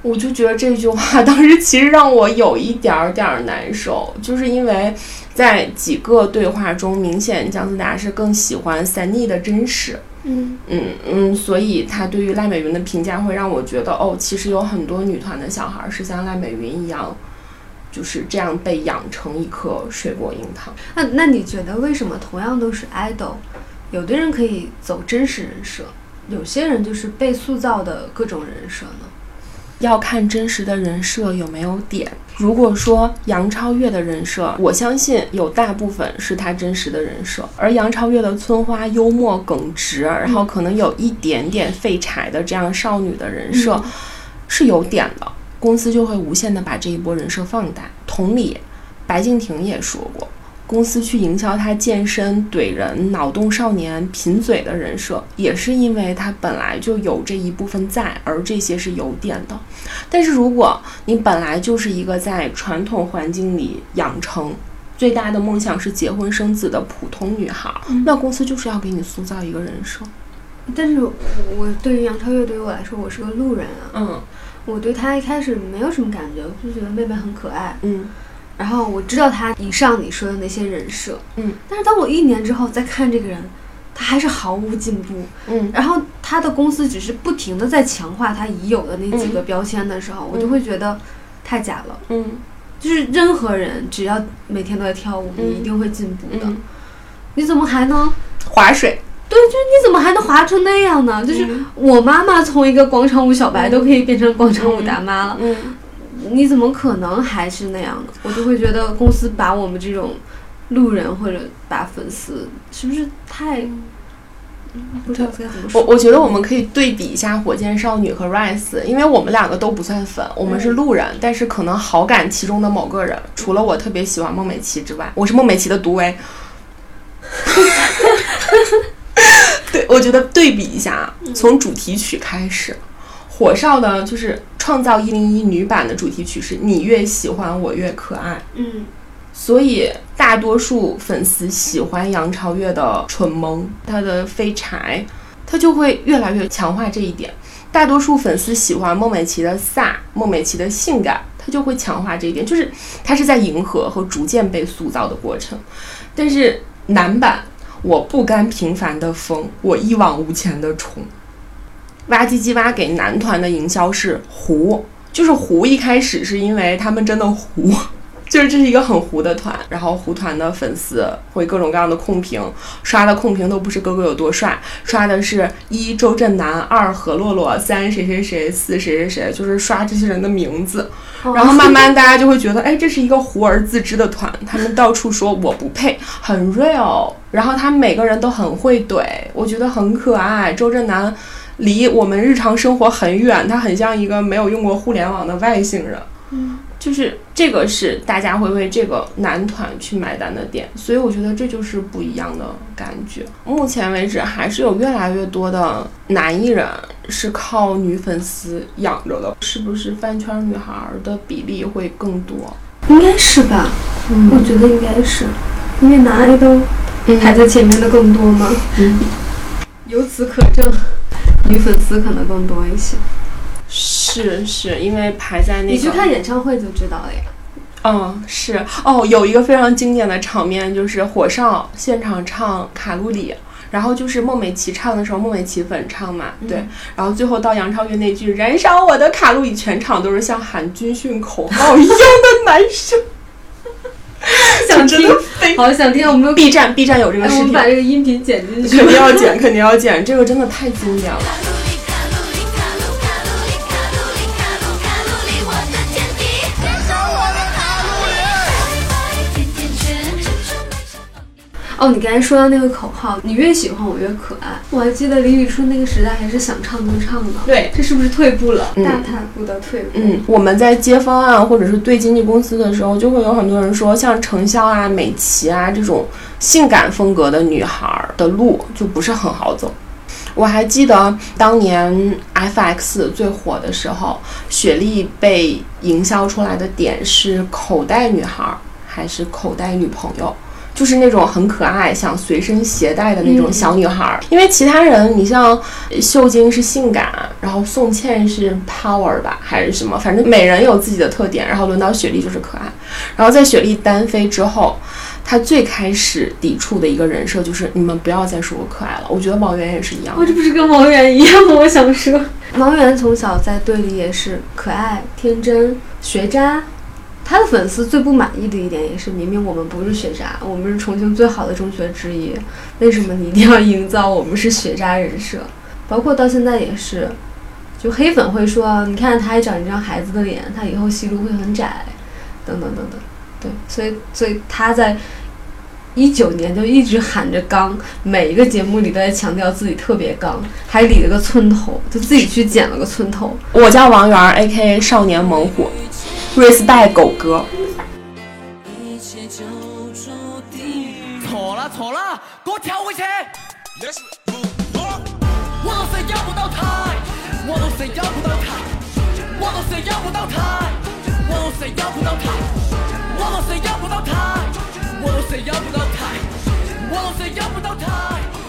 我就觉得这句话当时其实让我有一点儿点儿难受，就是因为在几个对话中，明显姜思达是更喜欢三妮的真实，嗯嗯嗯，所以他对于赖美云的评价会让我觉得，哦，其实有很多女团的小孩儿是像赖美云一样，就是这样被养成一颗水果硬糖。那那你觉得为什么同样都是 idol，有的人可以走真实人设，有些人就是被塑造的各种人设呢？要看真实的人设有没有点。如果说杨超越的人设，我相信有大部分是他真实的人设，而杨超越的村花幽默耿直，然后可能有一点点废柴的这样少女的人设、是有点的，公司就会无限的把这一波人设放大。同理，白敬亭也说过。公司去营销他健身、怼人、脑洞少年、贫嘴的人设，也是因为他本来就有这一部分在，而这些是有点的。但是如果你本来就是一个在传统环境里养成最大的梦想是结婚生子的普通女孩，那公司就是要给你塑造一个人设。但是我我对于杨超越，对于我来说，我是个路人啊。嗯我对她一开始没有什么感觉，我就觉得妹妹很可爱。嗯然后我知道他以上你说的那些人设，嗯，但是当我一年之后再看这个人，他还是毫无进步。嗯然后他的公司只是不停的在强化他已有的那几个标签的时候，我就会觉得太假了。嗯就是任何人只要每天都在跳舞，嗯你一定会进步的。嗯，你怎么还能？划水。对，就是你怎么还能滑成那样呢？就是嗯我妈妈从一个广场舞小白都可以变成广场舞大妈了，嗯你怎么可能还是那样呢？我就会觉得公司把我们这种路人或者把粉丝是不是太……嗯不知道该怎么说。我我觉得我们可以对比一下火箭少女和 Rise，因为我们两个都不算粉，我们是路人，但是可能好感其中的某个人，除了我特别喜欢孟美岐之外，我是孟美岐的独唯。对，我觉得对比一下啊，从主题曲开始，火少的就是《创造一零一》女版的主题曲是“你越喜欢我越可爱嗯”，所以大多数粉丝喜欢杨超越的蠢萌，她的废柴，她就会越来越强化这一点。大多数粉丝喜欢孟美岐的飒，孟美岐的性感，她就会强化这一点，就是她是在迎合和逐渐被塑造的过程。但是男版，我不甘平凡的风，我一往无前的冲。哇唧唧哇给男团的营销是糊，就是糊。一开始是因为他们真的糊，就是这是一个很糊的团，然后糊团的粉丝会各种各样的控评，刷的控评都不是哥哥有多帅，刷的是一周震南，二何洛洛，三谁谁谁，四谁谁谁，就是刷这些人的名字。然后慢慢大家就会觉得，哎，这是一个糊而自知的团，他们到处说我不配，很 real，然后他们每个人都很会怼，我觉得很可爱。周震南离我们日常生活很远，他很像一个没有用过互联网的外星人。嗯，就是这个是大家会为这个男团去买单的点，所以我觉得这就是不一样的感觉。目前为止，还是有越来越多的男艺人是靠女粉丝养着的，是不是饭圈女孩的比例会更多？应该是吧？嗯我觉得应该是，因为男爱豆排在前面的更多嘛。嗯，由此可证，女粉丝可能更多一些。是是，因为排在那个你去看演唱会就知道了呀。嗯，是哦，有一个非常经典的场面，就是火少现场唱《卡路里》，然后就是孟美岐唱的时候，孟美岐粉唱嘛，对，然后最后到杨超越那句“燃烧我的卡路里”，全场都是像喊军训口号一样的男生，想听好想听，我们 B 站 B 站有这个哎，我视频，们把这个音频剪进去。肯定要剪，肯定要剪，这个真的太经典了。哦，你刚才说到那个口号，你越喜欢我越可爱。我还记得李宇春那个时代还是想唱就唱的，对这是不是退步了？嗯大踏步的退步。嗯，我们在接方案或者是对经纪公司的时候，就会有很多人说，像程潇啊、美琪啊这种性感风格的女孩儿的路就不是很好走。我还记得当年 FX 最火的时候，雪莉被营销出来的点是口袋女孩儿还是口袋女朋友？就是那种很可爱、想随身携带的那种小女孩儿。因为其他人，你像秀晶是性感，然后宋茜是 power 吧，还是什么，反正每人有自己的特点。然后轮到雪莉就是可爱。然后在雪莉单飞之后，她最开始抵触的一个人设就是你们不要再说我可爱了。我觉得王源也是一样我，这不是跟王源一样吗？我想说，王源从小在队里也是可爱、天真、学渣。他的粉丝最不满意的一点也是，明明我们不是学渣，我们是重庆最好的中学之一，为什么你一定要营造我们是学渣人设？包括到现在也是，就黑粉会说，你看他还长一张孩子的脸，他以后戏路会很窄，等等等等。对，所以所以他在一九年就一直喊着刚，每一个节目里都在强调自己特别刚，还理了个寸头，就自己去剪了个寸头。我叫王源，A K A 少年猛虎，respect 狗哥。错了错了，给我跳回去！我都是要不到台，我都是要不到台，我都是要不到台，我都是要不到台，我都是要不到台，我都是要不到台，我都是要不到台，我都。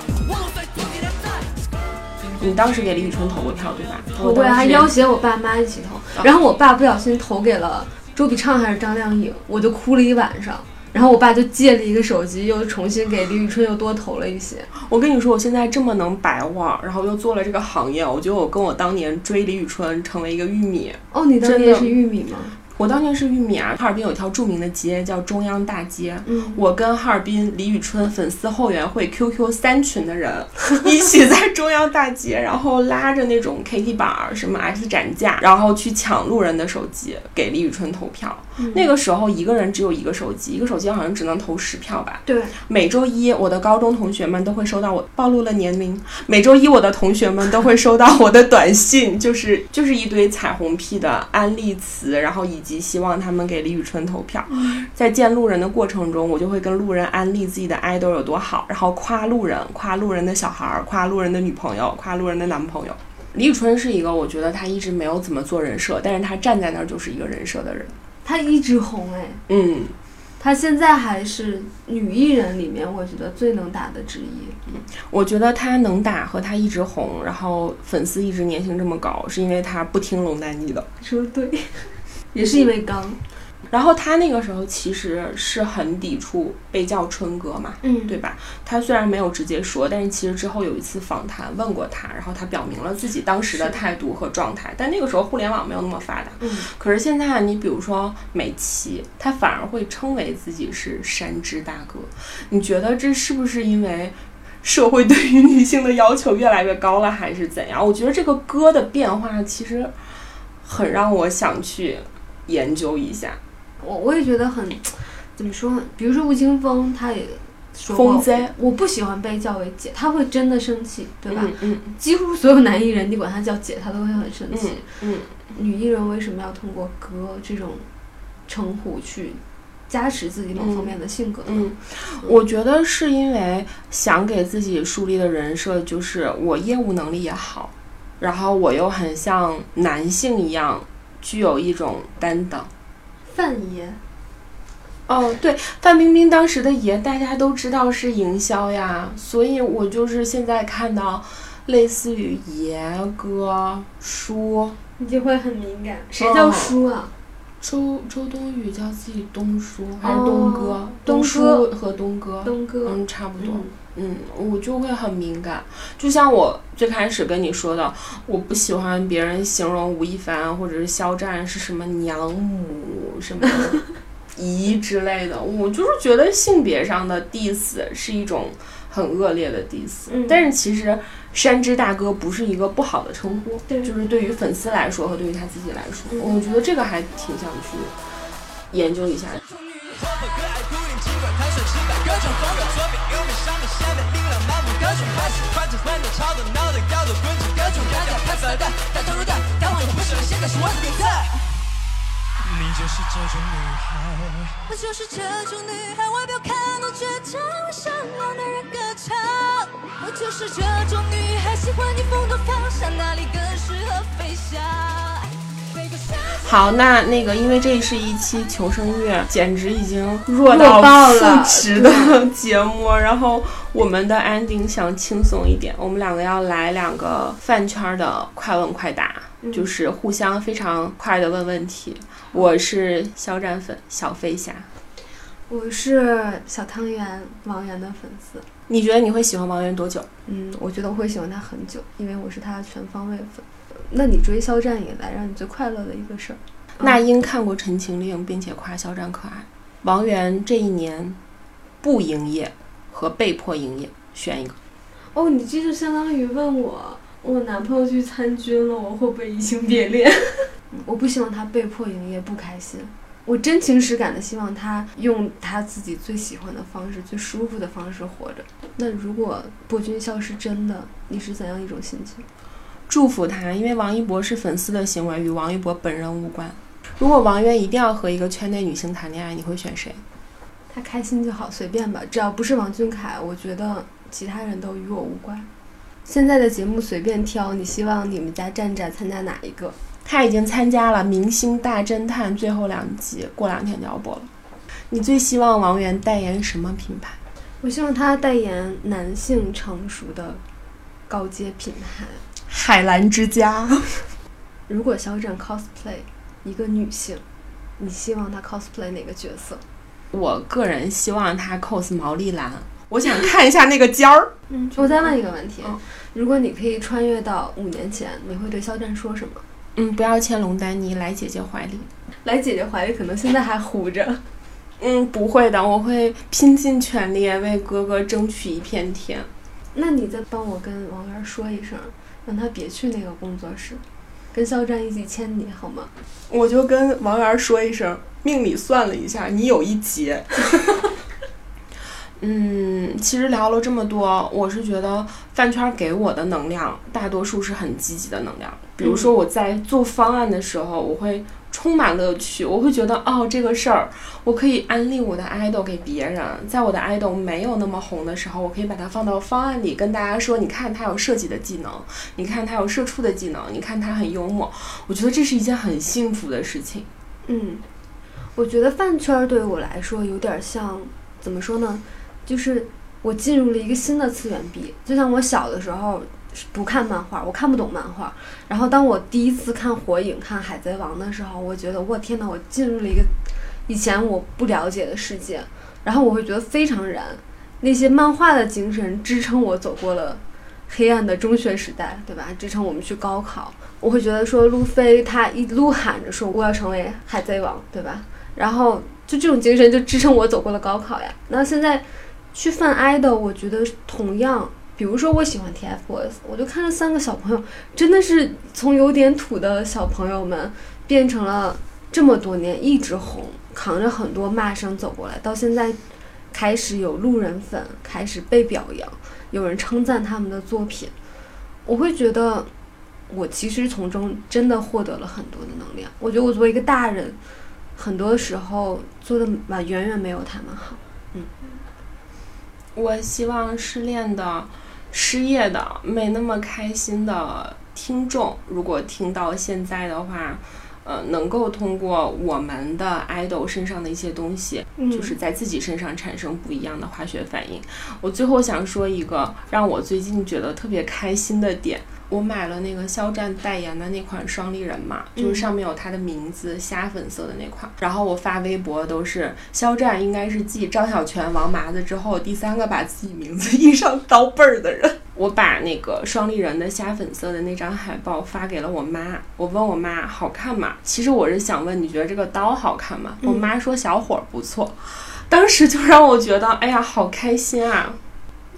你当时给李宇春投过票对吧？我会还要挟我爸妈一起投，然后我爸不小心投给了周笔畅还是张靓颖，我就哭了一晚上。然后我爸就借了一个手机，又重新给李宇春又多投了一些。我跟你说，我现在这么能白话，然后又做了这个行业，我觉得我跟我当年追李宇春成为一个玉米。哦，你当年是玉米吗？我当年是玉米啊，哈尔滨有一条著名的街叫中央大街。嗯，我跟哈尔滨李宇春粉丝后援会 QQ 三群的人 一起在中央大街，然后拉着那种 KT 板儿、什么 X 展架，然后去抢路人的手机给李宇春投票。那个时候一个人只有一个手机，一个手机好像只能投十票吧。对，每周一，我的高中同学们都会收到我暴露了年龄。每周一，我的同学们都会收到我的短信，就是就是一堆彩虹屁的安利词，然后以及希望他们给李宇春投票。在见路人的过程中，我就会跟路人安利自己的 idol 有多好，然后夸路人，夸路人的小孩儿，夸路人的女朋友，夸路人的男朋友。李宇春是一个，我觉得他一直没有怎么做人设，但是他站在那儿就是一个人设的人。他一直红哎，嗯，她现在还是女艺人里面我觉得最能打的之一。嗯我觉得他能打和他一直红，然后粉丝一直粘性这么高，是因为他不听龙丹妮的。说的对，也是因为刚，然后他那个时候其实是很抵触被叫春哥嘛，嗯对吧？他虽然没有直接说，但是其实之后有一次访谈问过他，然后他表明了自己当时的态度和状态。但那个时候互联网没有那么发达，嗯，可是现在你比如说美琪，他反而会称为自己是山之大哥。你觉得这是不是因为社会对于女性的要求越来越高了，还是怎样？我觉得这个歌的变化其实很让我想去研究一下。我我也觉得很 怎么说呢？比如说吴青峰，他也说我不喜欢被叫为姐，他会真的生气，对吧？嗯几乎所有男艺人，你管他叫姐，他都会很生气。嗯女艺人为什么要通过哥这种称呼去加持自己某方面的性格呢？嗯，我觉得是因为想给自己树立的人设就是我业务能力也好，然后我又很像男性一样具有一种担当。范爷，哦，对，范冰冰当时的爷大家都知道是营销呀，所以我就是现在看到类似于爷哥叔你就会很敏感。谁叫叔啊？周周冬雨叫自己东叔还是哦东哥？东叔哥和东哥，东哥。嗯，差不多。嗯，嗯，我就会很敏感，就像我最开始跟你说的，我不喜欢别人形容吴亦凡或者是肖战是什么娘母、什么 姨之类的，我就是觉得性别上的 diss 是一种很恶劣的 diss，、嗯。但是其实山之大哥不是一个不好的称呼，对。就是对于粉丝来说和对于他自己来说，嗯。我觉得这个还挺想去研究一下。活泼可爱独立，尽管弹射失败，各种风格，左边右边上面下面琳琅满目，各种拍子，快着欢的，吵的，闹的，摇的，滚着，各种大家拍色的，太投入的，但我不是了，现在是我的比赛。你就是这种女孩。我就是这种女孩，外表看到倔强，我想要男人歌唱。我就是这种女孩，喜欢逆风的方向，哪里更适合飞翔？好，那那个，因为这是一期求生乐，简直已经弱到负值的节目。然后我们的 ending 想轻松一点，我们两个要来两个饭圈的快问快答，嗯就是互相非常快的问问题。我是肖战粉小飞侠，我是小汤圆王源的粉丝。你觉得你会喜欢王源多久？嗯，我觉得我会喜欢他很久，因为我是他的全方位粉。那你追肖战以来，让你最快乐的一个事儿？那英看过《陈情令》，并且夸肖战可爱。王源这一年不营业和被迫营业，选一个。哦，你这就相当于问我，我男朋友去参军了，我会不会移情别恋？我不希望他被迫营业，不开心。我真情实感的希望他用他自己最喜欢的方式、最舒服的方式活着。那如果博君笑是真的，你是怎样一种心情？祝福他，因为王一博是粉丝的行为，与王一博本人无关。如果王源一定要和一个圈内女星谈恋爱，你会选谁？他开心就好，随便吧，只要不是王俊凯，我觉得其他人都与我无关。现在的节目随便挑，你希望你们家站站参加哪一个？他已经参加了《明星大侦探》最后两集，过两天就要播了。你最希望王源代言什么品牌？我希望他代言男性成熟的高阶品牌。海澜之家。如果肖战 cosplay 一个女性，你希望他 cosplay 哪个角色？我个人希望他 cos 毛利兰，我想看一下那个尖儿。嗯，我再问一个问题：嗯如果你可以穿越到五年前，你会对肖战说什么？嗯，不要牵龙丹妮，来姐姐怀里。来姐姐怀里，可能现在还糊着。嗯，不会的，我会拼尽全力为哥哥争取一片天。那你再帮我跟王源说一声，让他别去那个工作室，跟肖战一起签你好吗？我就跟王源说一声，命里算了一下，你有一劫。嗯，其实聊了这么多，我是觉得饭圈给我的能量，大多数是很积极的能量。比如说我在做方案的时候，我会充满乐趣，我会觉得哦，这个事儿我可以安利我的 idol 给别人，在我的 idol 没有那么红的时候，我可以把它放到方案里，跟大家说，你看他有设计的技能，你看他有社畜的技能，你看他很幽默，我觉得这是一件很幸福的事情。嗯，我觉得饭圈儿对我来说有点像，怎么说呢？就是我进入了一个新的次元壁。就像我小的时候不看漫画，我看不懂漫画。然后当我第一次看火影、看海贼王的时候，我觉得我天呐，我进入了一个以前我不了解的世界。然后我会觉得非常燃。那些漫画的精神支撑我走过了黑暗的中学时代，对吧？支撑我们去高考。我会觉得说，路飞他一路喊着说我要成为海贼王，对吧？然后就这种精神就支撑我走过了高考呀。那现在去泛 idol，我觉得同样，比如说我喜欢 TFBOYS，我就看着三个小朋友，真的是从有点土的小朋友们变成了这么多年一直红，扛着很多骂声走过来，到现在开始有路人粉，开始被表扬，有人称赞他们的作品，我会觉得我其实从中真的获得了很多的能量。我觉得我作为一个大人。很多时候做的远远没有他们好。嗯我希望失恋的、失业的、没那么开心的听众，如果听到现在的话，呃，能够通过我们的 idol 身上的一些东西，就是在自己身上产生不一样的化学反应。我最后想说一个让我最近觉得特别开心的点。我买了那个肖战代言的那款双立人嘛，就是上面有他的名字，虾粉色的那款。然后我发微博都是肖战，应该是继张小泉、王麻子之后第三个把自己名字印上刀背儿的人。我把那个双立人的虾粉色的那张海报发给了我妈，我问我妈好看吗？其实我是想问你觉得这个刀好看吗？我妈说小伙儿不错，当时就让我觉得哎呀好开心啊！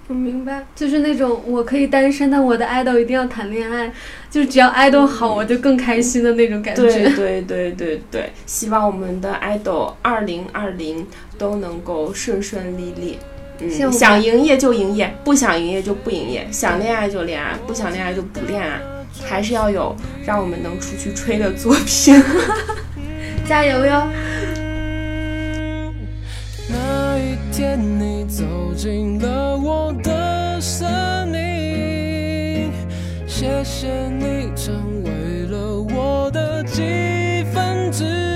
我明白，就是那种我可以单身，但我的爱豆一定要谈恋爱，就是只要爱豆好，我就更开心的那种感觉。对对对对对，希望我们的爱豆二零二零都能够顺顺利利。嗯，想营业就营业，不想营业就不营业；想恋爱就恋爱，不想恋爱就不恋爱。还是要有让我们能出去吹的作品。加油哟！一天你走进了我的生命谢谢你成为了我的几分之